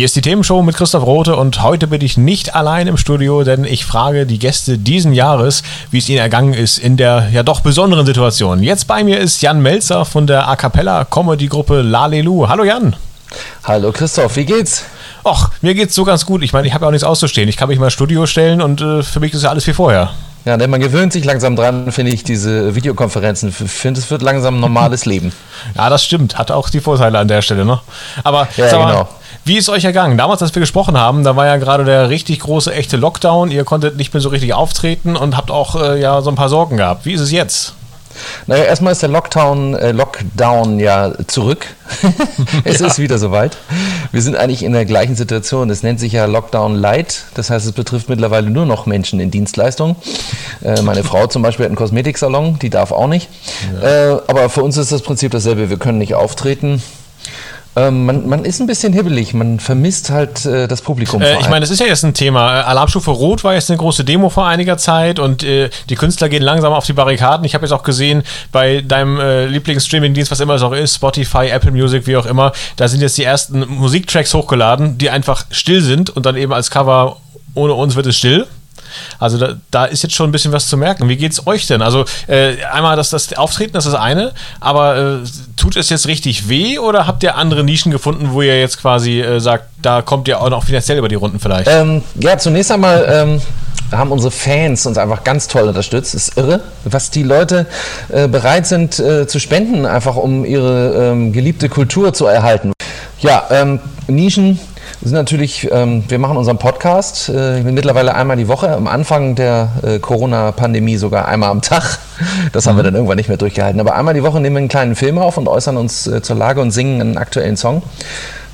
Hier ist die Themenshow mit Christoph Rote und heute bin ich nicht allein im Studio, denn ich frage die Gäste diesen Jahres, wie es ihnen ergangen ist in der ja doch besonderen Situation. Jetzt bei mir ist Jan Melzer von der A Cappella Comedy Gruppe Lalelu. Hallo Jan. Hallo Christoph, wie geht's? Och, mir geht's so ganz gut. Ich meine, ich habe ja auch nichts auszustehen. Ich kann mich mal ins Studio stellen und äh, für mich ist ja alles wie vorher. Ja, denn man gewöhnt sich langsam dran, finde ich, diese Videokonferenzen. Ich finde, es wird langsam ein normales Leben. Ja, das stimmt. Hat auch die Vorteile an der Stelle, ne? Aber ja, sag mal, genau. wie ist euch ergangen? Damals, als wir gesprochen haben, da war ja gerade der richtig große, echte Lockdown. Ihr konntet nicht mehr so richtig auftreten und habt auch äh, ja so ein paar Sorgen gehabt. Wie ist es jetzt? Naja, erstmal ist der Lockdown, äh, Lockdown ja zurück. es Ja. ist wieder soweit. Wir sind eigentlich in der gleichen Situation. Es nennt sich ja Lockdown Light. Das heißt, es betrifft mittlerweile nur noch Menschen in Dienstleistungen. Äh, meine Frau zum Beispiel hat einen Kosmetiksalon, die darf auch nicht. Äh, aber für uns ist das Prinzip dasselbe. Wir können nicht auftreten. Ähm, man, man ist ein bisschen hibbelig. Man vermisst halt äh, das Publikum. Äh, ich meine, das ist ja jetzt ein Thema. Äh, Alarmstufe Rot war jetzt eine große Demo vor einiger Zeit und äh, die Künstler gehen langsam auf die Barrikaden. Ich habe jetzt auch gesehen, bei deinem äh, Lieblingsstreaming-Dienst, was immer es auch ist, Spotify, Apple Music, wie auch immer, da sind jetzt die ersten Musiktracks hochgeladen, die einfach still sind und dann eben als Cover ohne uns wird es still. Also da, da ist jetzt schon ein bisschen was zu merken. Wie geht's euch denn? Also äh, einmal das, das Auftreten, das ist das eine, aber äh, tut es jetzt richtig weh oder habt ihr andere Nischen gefunden, wo ihr jetzt quasi äh, sagt, da kommt ihr auch noch finanziell über die Runden vielleicht? Ähm, ja, zunächst einmal ähm, haben unsere Fans uns einfach ganz toll unterstützt. ist irre, was die Leute äh, bereit sind äh, zu spenden, einfach um ihre ähm, geliebte Kultur zu erhalten. Ja, ähm, Nischen sind natürlich, ähm, wir machen unseren Podcast äh, mittlerweile einmal die Woche, am Anfang der äh, Corona-Pandemie sogar einmal am Tag. Das haben wir dann irgendwann nicht mehr durchgehalten. Aber einmal die Woche nehmen wir einen kleinen Film auf und äußern uns äh, zur Lage und singen einen aktuellen Song.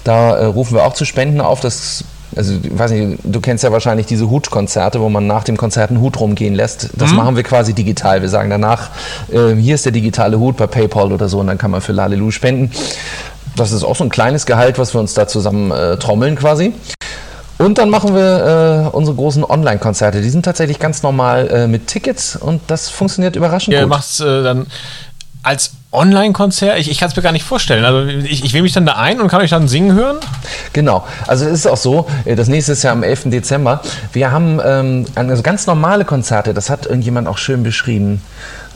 Da äh, rufen wir auch zu Spenden auf. Das, also, ich weiß nicht, du kennst ja wahrscheinlich diese Hutkonzerte, wo man nach dem Konzert einen Hut rumgehen lässt. Das machen wir quasi digital. Wir sagen danach, äh, hier ist der digitale Hut bei PayPal oder so und dann kann man für Lalelu spenden. Das ist auch so ein kleines Gehalt, was wir uns da zusammen äh, trommeln quasi. Und dann machen wir äh, unsere großen Online-Konzerte. Die sind tatsächlich ganz normal äh, mit Tickets und das funktioniert überraschend ihr gut. macht es äh, dann als Online-Konzert? Ich, ich kann es mir gar nicht vorstellen. Also ich, ich wähle mich dann da ein und kann euch dann singen hören? Genau. Also es ist auch so, äh, das nächste ist ja am 11. Dezember. Wir haben ähm, also ganz normale Konzerte, das hat irgendjemand auch schön beschrieben,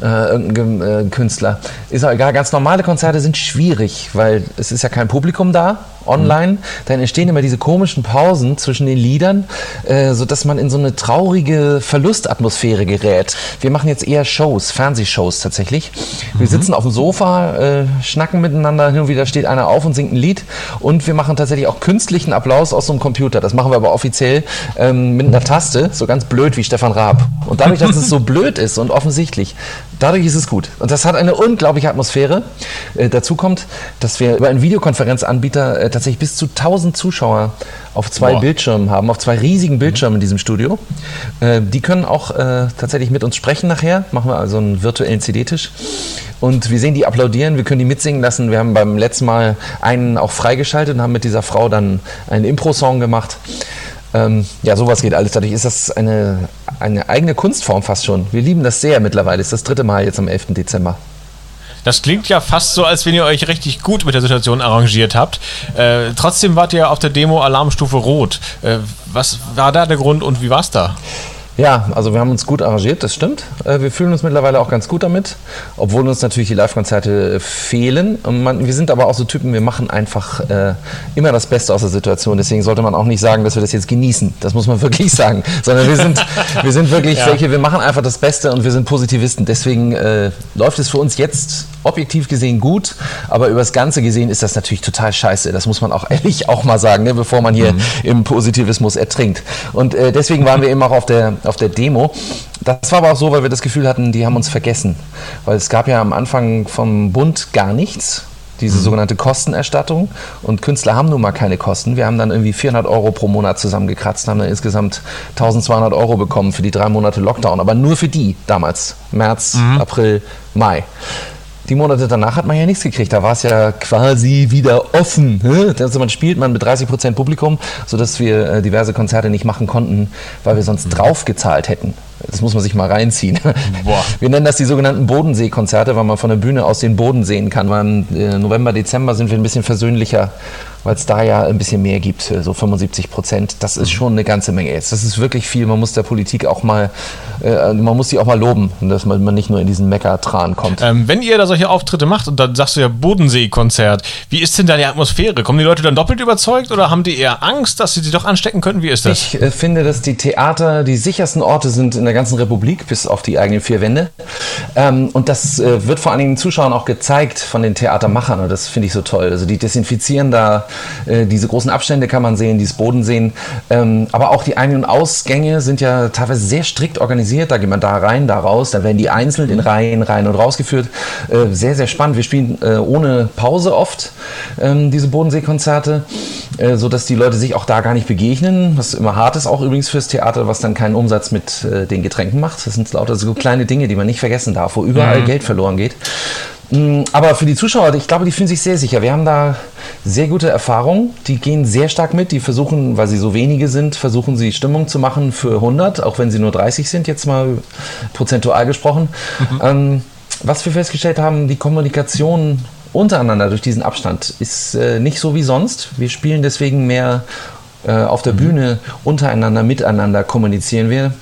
äh, irgendein Ge- äh, Künstler. Ist auch egal, ganz normale Konzerte sind schwierig, weil es ist ja kein Publikum da, online. Dann entstehen immer diese komischen Pausen zwischen den Liedern, äh, sodass man in so eine traurige Verlustatmosphäre gerät. Wir machen jetzt eher Shows, Fernsehshows tatsächlich. Wir sitzen auf dem Sofa, äh, schnacken miteinander, hin und wieder steht einer auf und singt ein Lied und wir machen tatsächlich auch künstlichen Applaus aus so einem Computer. Das machen wir aber offiziell ähm, mit einer Taste, so ganz blöd wie Stefan Raab. Und dadurch, dass es so blöd ist und offensichtlich, dadurch ist es gut. Und das hat eine unglaubliche Atmosphäre. Äh, dazu kommt, dass wir über einen Videokonferenzanbieter äh, tatsächlich bis zu 1000 Zuschauer auf zwei Boah. Bildschirmen haben, auf zwei riesigen Bildschirmen in diesem Studio. Äh, die können auch äh, tatsächlich mit uns sprechen nachher. Machen wir also einen virtuellen CD-Tisch. Und wir sehen die applaudieren, wir können die mitsingen lassen. Wir haben beim letzten Mal einen auch freigeschaltet und haben mit dieser Frau dann einen Impro-Song gemacht. Ähm, ja, sowas geht alles. Dadurch ist das eine, eine eigene Kunstform fast schon. Wir lieben das sehr mittlerweile. Ist das dritte Mal jetzt am 11. Dezember. Das klingt ja fast so, als wenn ihr euch richtig gut mit der Situation arrangiert habt. Äh, trotzdem wart ihr auf der Demo Alarmstufe Rot. Äh, was war da der Grund und wie war es da? Ja, also wir haben uns gut arrangiert, das stimmt. Äh, Wir fühlen uns mittlerweile auch ganz gut damit, obwohl uns natürlich die Live-Konzerte fehlen. Und man, wir sind aber auch so Typen, wir machen einfach äh, immer das Beste aus der Situation. Deswegen sollte man auch nicht sagen, dass wir das jetzt genießen. Das muss man wirklich sagen. Sondern wir sind, wir sind wirklich Ja. welche, wir machen einfach das Beste und wir sind Positivisten. Deswegen äh, läuft es für uns jetzt objektiv gesehen gut, aber übers Ganze gesehen ist das natürlich total scheiße. Das muss man auch ehrlich auch mal sagen, ne, bevor man hier im Positivismus ertrinkt. Und äh, deswegen waren wir eben auch auf der, auf der Demo. Das war aber auch so, weil wir das Gefühl hatten, die haben uns vergessen. Weil es gab ja am Anfang vom Bund gar nichts. diese mhm. sogenannte Kostenerstattung. Und Künstler haben nun mal keine Kosten. Wir haben dann irgendwie 400 Euro pro Monat zusammengekratzt, haben dann insgesamt 1200 Euro bekommen für die drei Monate Lockdown. Aber nur für die damals. März, mhm. April, Mai. Die Monate danach hat man ja nichts gekriegt. Da war es ja quasi wieder offen. Also man spielt man mit 30 Prozent Publikum, sodass wir äh, diverse Konzerte nicht machen konnten, weil wir sonst draufgezahlt hätten. Das muss man sich mal reinziehen. Boah. Wir nennen das die sogenannten Bodensee-Konzerte, weil man von der Bühne aus den Boden sehen kann. Weil im äh, November, Dezember sind wir ein bisschen versöhnlicher weil es da ja ein bisschen mehr gibt, so 75 Prozent. Das ist schon eine ganze Menge jetzt. Das ist wirklich viel. Man muss der Politik auch mal, äh, man muss sie auch mal loben, dass man, man nicht nur in diesen Meckertran kommt. Ähm, wenn ihr da solche Auftritte macht und dann sagst du ja Bodensee-Konzert, wie ist denn da die Atmosphäre? Kommen die Leute dann doppelt überzeugt oder haben die eher Angst, dass sie sie doch anstecken könnten? Wie ist das? Ich äh, finde, dass die Theater die sichersten Orte sind in der ganzen Republik, bis auf die eigenen vier Wände. Ähm, und das äh, wird vor allen Dingen Zuschauern auch gezeigt von den Theatermachern und das finde ich so toll. Also die desinfizieren da äh, diese großen Abstände kann man sehen, dieses Boden sehen. Ähm, aber auch die Ein- und Ausgänge sind ja teilweise sehr strikt organisiert. Da geht man da rein, da raus. Da werden die einzeln in Reihen rein und rausgeführt. Äh, sehr, sehr spannend. Wir spielen äh, ohne Pause oft ähm, diese Bodenseekonzerte, äh, sodass die Leute sich auch da gar nicht begegnen. Was immer hart ist, auch übrigens fürs Theater, was dann keinen Umsatz mit äh, den Getränken macht. Das sind lauter so kleine Dinge, die man nicht vergessen darf, wo überall mhm. Geld verloren geht. Mm, aber für die Zuschauer, ich glaube, die fühlen sich sehr sicher. Wir haben da sehr gute Erfahrungen. Die gehen sehr stark mit. Die versuchen, weil sie so wenige sind, versuchen sie Stimmung zu machen für 100, auch wenn sie nur 30 sind, jetzt mal prozentual gesprochen. Mhm. Ähm, was wir festgestellt haben, die Kommunikation untereinander durch diesen Abstand ist äh, nicht so wie sonst. Wir spielen deswegen mehr äh, auf der mhm. Bühne untereinander, miteinander kommunizieren wir.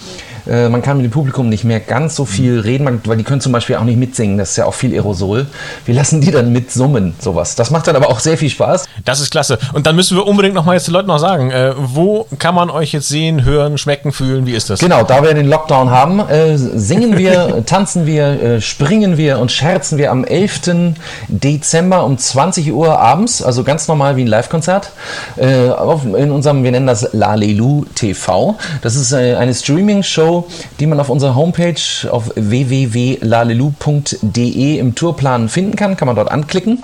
Äh, man kann mit dem Publikum nicht mehr ganz so viel reden, weil die können zum Beispiel auch nicht mitsingen. Das ist ja auch viel Aerosol. Wir lassen die dann mitsummen, sowas. Das macht dann aber auch sehr viel Spaß. Das ist klasse. Und dann müssen wir unbedingt noch mal jetzt den Leuten noch sagen, äh, wo kann man euch jetzt sehen, hören, schmecken, fühlen? Wie ist das? Genau, da wir den Lockdown haben, äh, singen wir, tanzen wir, äh, springen wir und scherzen wir am 11. Dezember um 20 Uhr abends, also ganz normal wie ein Live-Konzert, äh, in unserem, wir nennen das Lalelu TV. Das ist eine Streaming-Show die man auf unserer Homepage auf www.lalelu.de im Tourplan finden kann. Kann man dort anklicken.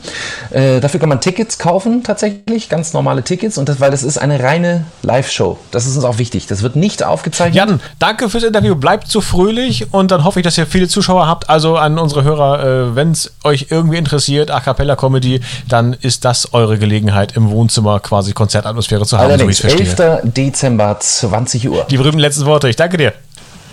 Äh, dafür kann man Tickets kaufen, tatsächlich, ganz normale Tickets. Und das, weil das ist eine reine Live-Show. Das ist uns auch wichtig. Das wird nicht aufgezeichnet. Jan, danke fürs Interview. Bleibt so fröhlich und dann hoffe ich, dass ihr viele Zuschauer habt. Also an unsere Hörer, äh, wenn es euch irgendwie interessiert, A Cappella Comedy, dann ist das eure Gelegenheit, im Wohnzimmer quasi Konzertatmosphäre zu haben, Allerdings, so 11. Dezember, 20 Uhr. Die berühmten letzten Worte. Ich danke dir.